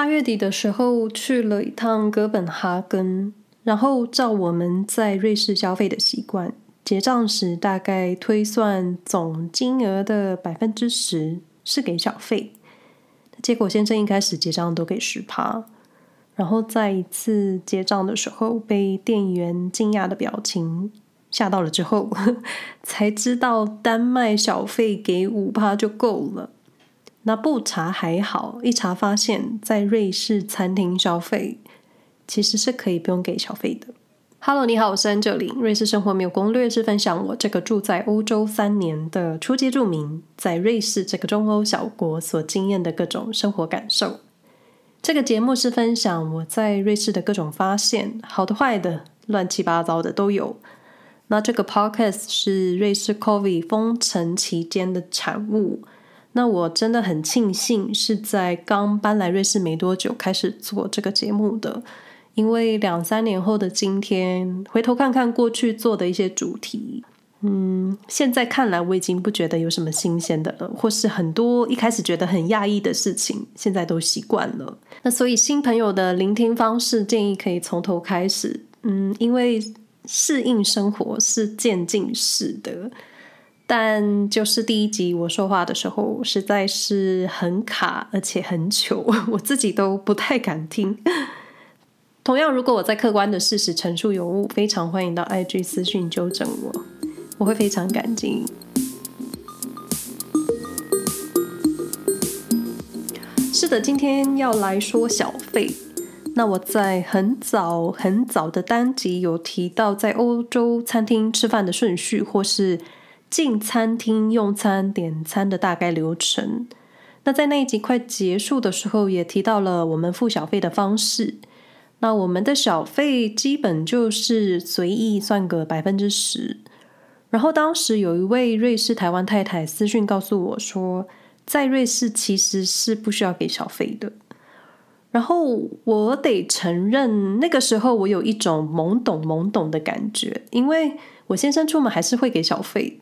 八月底的时候去了一趟哥本哈根，然后照我们在瑞士消费的习惯，结账时大概推算总金额的百分之十是给小费。结果先生一开始结账都给十趴，然后在一次结账的时候被店员惊讶的表情吓到了之后，才知道单卖小费给五趴就够了。那不查还好，一查发现，在瑞士餐厅消费其实是可以不用给小费的。Hello，你好，我是 Angeline。瑞士生活没有攻略，是分享我这个住在欧洲三年的初级住民，在瑞士这个中欧小国所经验的各种生活感受。这个节目是分享我在瑞士的各种发现，好的、坏的、乱七八糟的都有。那这个 Podcast 是瑞士 COVID 封城期间的产物。那我真的很庆幸是在刚搬来瑞士没多久开始做这个节目的，因为两三年后的今天，回头看看过去做的一些主题，嗯，现在看来我已经不觉得有什么新鲜的了，或是很多一开始觉得很讶异的事情，现在都习惯了。那所以新朋友的聆听方式建议可以从头开始，嗯，因为适应生活是渐进式的。但就是第一集我说话的时候实在是很卡，而且很糗，我自己都不太敢听。同样，如果我在客观的事实陈述有误，非常欢迎到 IG 私讯纠正我，我会非常感激。是的，今天要来说小费。那我在很早很早的单集有提到，在欧洲餐厅吃饭的顺序，或是进餐厅用餐点餐的大概流程。那在那一集快结束的时候，也提到了我们付小费的方式。那我们的小费基本就是随意算个百分之十。然后当时有一位瑞士台湾太太私讯告诉我说，在瑞士其实是不需要给小费的。然后我得承认，那个时候我有一种懵懂懵懂的感觉，因为我先生出门还是会给小费。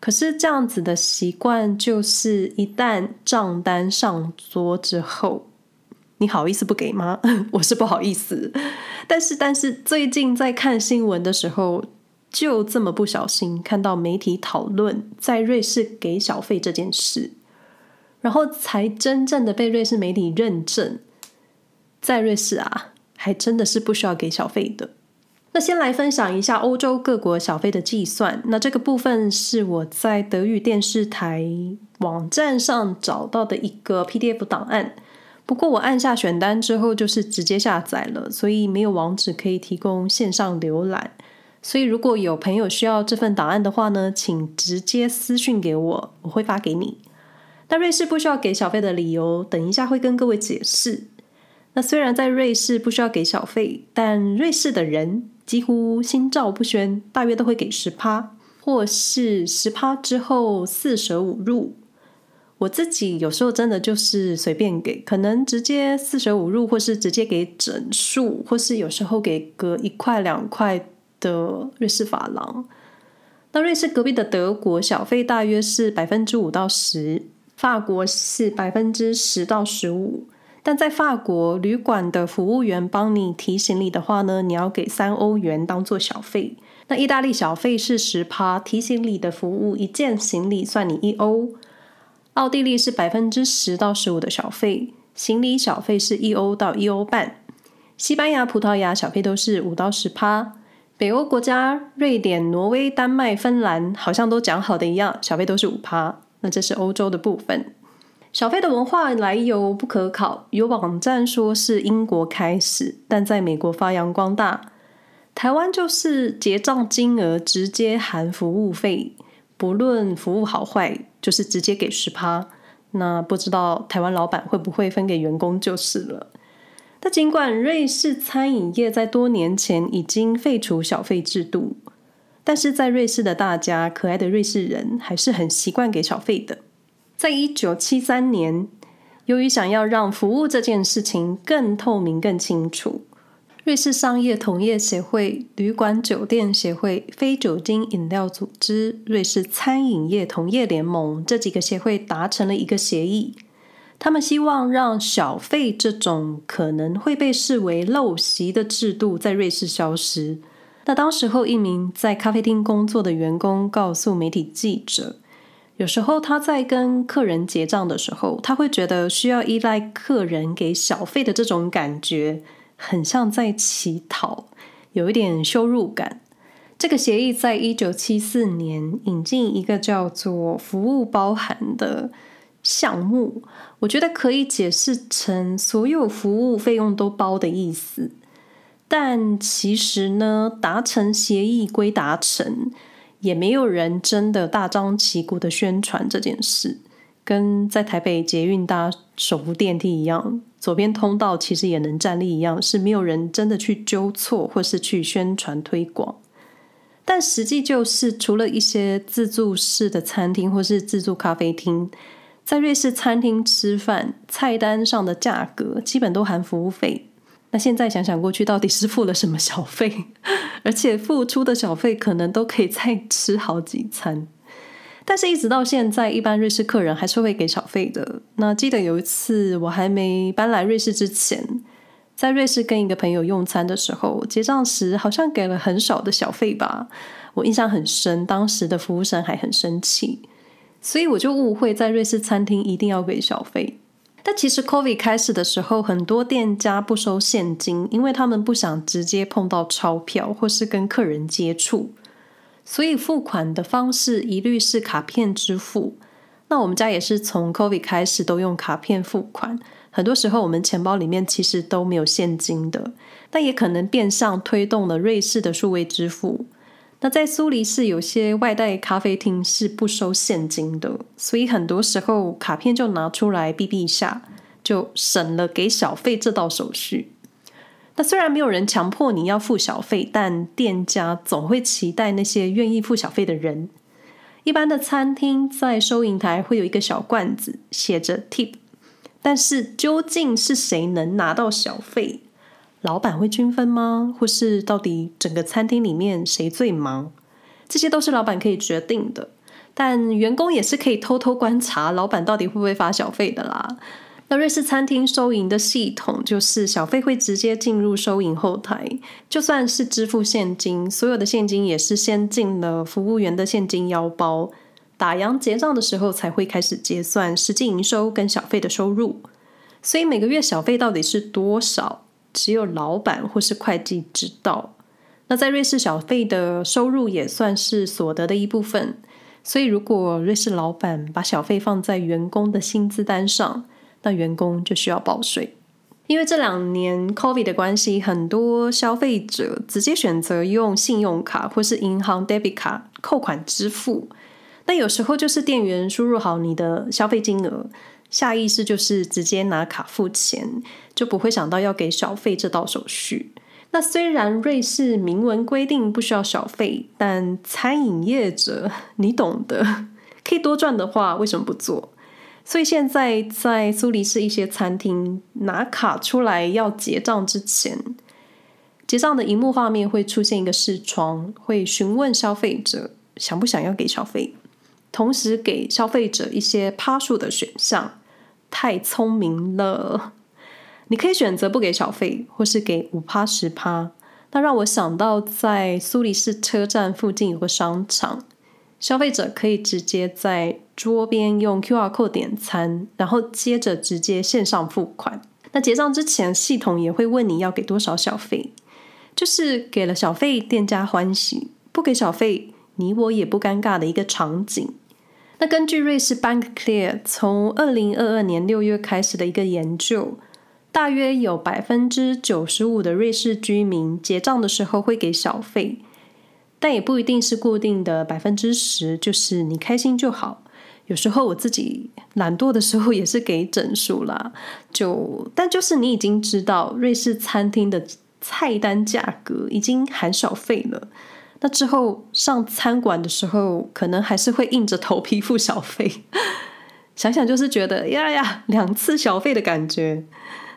可是这样子的习惯，就是一旦账单上桌之后，你好意思不给吗？我是不好意思，但是但是最近在看新闻的时候，就这么不小心看到媒体讨论在瑞士给小费这件事，然后才真正的被瑞士媒体认证，在瑞士啊，还真的是不需要给小费的。那先来分享一下欧洲各国小费的计算。那这个部分是我在德语电视台网站上找到的一个 PDF 档案。不过我按下选单之后，就是直接下载了，所以没有网址可以提供线上浏览。所以如果有朋友需要这份档案的话呢，请直接私讯给我，我会发给你。那瑞士不需要给小费的理由，等一下会跟各位解释。那虽然在瑞士不需要给小费，但瑞士的人。几乎心照不宣，大约都会给十趴，或是十趴之后四舍五入。我自己有时候真的就是随便给，可能直接四舍五入，或是直接给整数，或是有时候给个一块两块的瑞士法郎。那瑞士隔壁的德国小费大约是百分之五到十，法国是百分之十到十五。但在法国旅馆的服务员帮你提行李的话呢，你要给三欧元当做小费。那意大利小费是十趴，提行李的服务一件行李算你一欧。奥地利是百分之十到十五的小费，行李小费是一欧到一欧半。西班牙、葡萄牙小费都是五到十趴。北欧国家瑞典、挪威、丹麦、芬兰好像都讲好的一样，小费都是五趴。那这是欧洲的部分。小费的文化来由不可考，有网站说是英国开始，但在美国发扬光大。台湾就是结账金额直接含服务费，不论服务好坏，就是直接给十趴。那不知道台湾老板会不会分给员工就是了。但尽管瑞士餐饮业在多年前已经废除小费制度，但是在瑞士的大家，可爱的瑞士人还是很习惯给小费的。在一九七三年，由于想要让服务这件事情更透明、更清楚，瑞士商业同业协会、旅馆酒店协会、非酒精饮料组织、瑞士餐饮业同业联盟这几个协会达成了一个协议，他们希望让小费这种可能会被视为陋习的制度在瑞士消失。那当时候，一名在咖啡厅工作的员工告诉媒体记者，有时候他在跟客人结账的时候，他会觉得需要依赖客人给小费的这种感觉，很像在乞讨，有一点羞辱感。这个协议在一九七四年引进一个叫做“服务包含”的项目，我觉得可以解释成所有服务费用都包的意思。但其实呢，达成协议归达成，也没有人真的大张旗鼓的宣传这件事，跟在台北捷运搭手扶电梯一样，左边通道其实也能站立一样，是没有人真的去纠错或是去宣传推广。但实际就是，除了一些自助式的餐厅或是自助咖啡厅，在瑞士餐厅吃饭，菜单上的价格基本都含服务费。那现在想想过去，到底是付了什么小费？而且付出的小费可能都可以再吃好几餐。但是，一直到现在，一般瑞士客人还是会给小费的。那记得有一次，我还没搬来瑞士之前。在瑞士跟一个朋友用餐的时候，结账时好像给了很少的小费吧，我印象很深。当时的服务生还很生气，所以我就误会在瑞士餐厅一定要给小费。但其实 COVID 开始的时候，很多店家不收现金，因为他们不想直接碰到钞票或是跟客人接触，所以付款的方式一律是卡片支付。那我们家也是从 COVID 开始都用卡片付款。很多时候，我们钱包里面其实都没有现金的，但也可能变相推动了瑞士的数位支付。那在苏黎世，有些外带咖啡厅是不收现金的，所以很多时候卡片就拿出来哔哔一下，就省了给小费这道手续。那虽然没有人强迫你要付小费，但店家总会期待那些愿意付小费的人。一般的餐厅在收银台会有一个小罐子，写着 tip。但是究竟是谁能拿到小费？老板会均分吗？或是到底整个餐厅里面谁最忙？这些都是老板可以决定的。但员工也是可以偷偷观察老板到底会不会发小费的啦。那瑞士餐厅收银的系统就是小费会直接进入收银后台，就算是支付现金，所有的现金也是先进了服务员的现金腰包。打烊结账的时候才会开始结算实际营收跟小费的收入，所以每个月小费到底是多少，只有老板或是会计知道。那在瑞士，小费的收入也算是所得的一部分，所以如果瑞士老板把小费放在员工的薪资单上，那员工就需要报税。因为这两年 COVID 的关系，很多消费者直接选择用信用卡或是银行 debit 卡扣款支付。那有时候就是店员输入好你的消费金额，下意识就是直接拿卡付钱，就不会想到要给小费这道手续。那虽然瑞士明文规定不需要小费，但餐饮业者 你懂的，可以多赚的话，为什么不做？所以现在在苏黎世一些餐厅拿卡出来要结账之前，结账的荧幕画面会出现一个视窗，会询问消费者想不想要给小费。同时给消费者一些趴数的选项，太聪明了！你可以选择不给小费，或是给五趴十趴。那让我想到，在苏黎世车站附近有个商场，消费者可以直接在桌边用 QR code 点餐，然后接着直接线上付款。那结账之前，系统也会问你要给多少小费，就是给了小费，店家欢喜；不给小费。你我也不尴尬的一个场景。那根据瑞士 Bank Clear 从二零二二年六月开始的一个研究，大约有百分之九十五的瑞士居民结账的时候会给小费，但也不一定是固定的百分之十，就是你开心就好。有时候我自己懒惰的时候也是给整数啦。就但就是你已经知道瑞士餐厅的菜单价格已经含小费了。那之后上餐馆的时候，可能还是会硬着头皮付小费。想想就是觉得呀呀，两次小费的感觉。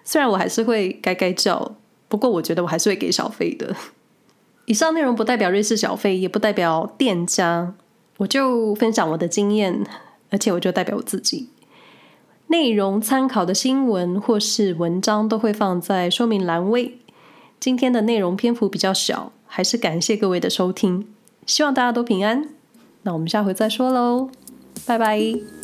虽然我还是会该该叫，不过我觉得我还是会给小费的。以上内容不代表瑞士小费，也不代表店家，我就分享我的经验，而且我就代表我自己。内容参考的新闻或是文章都会放在说明栏位。今天的内容篇幅比较小，还是感谢各位的收听，希望大家都平安。那我们下回再说喽，拜拜。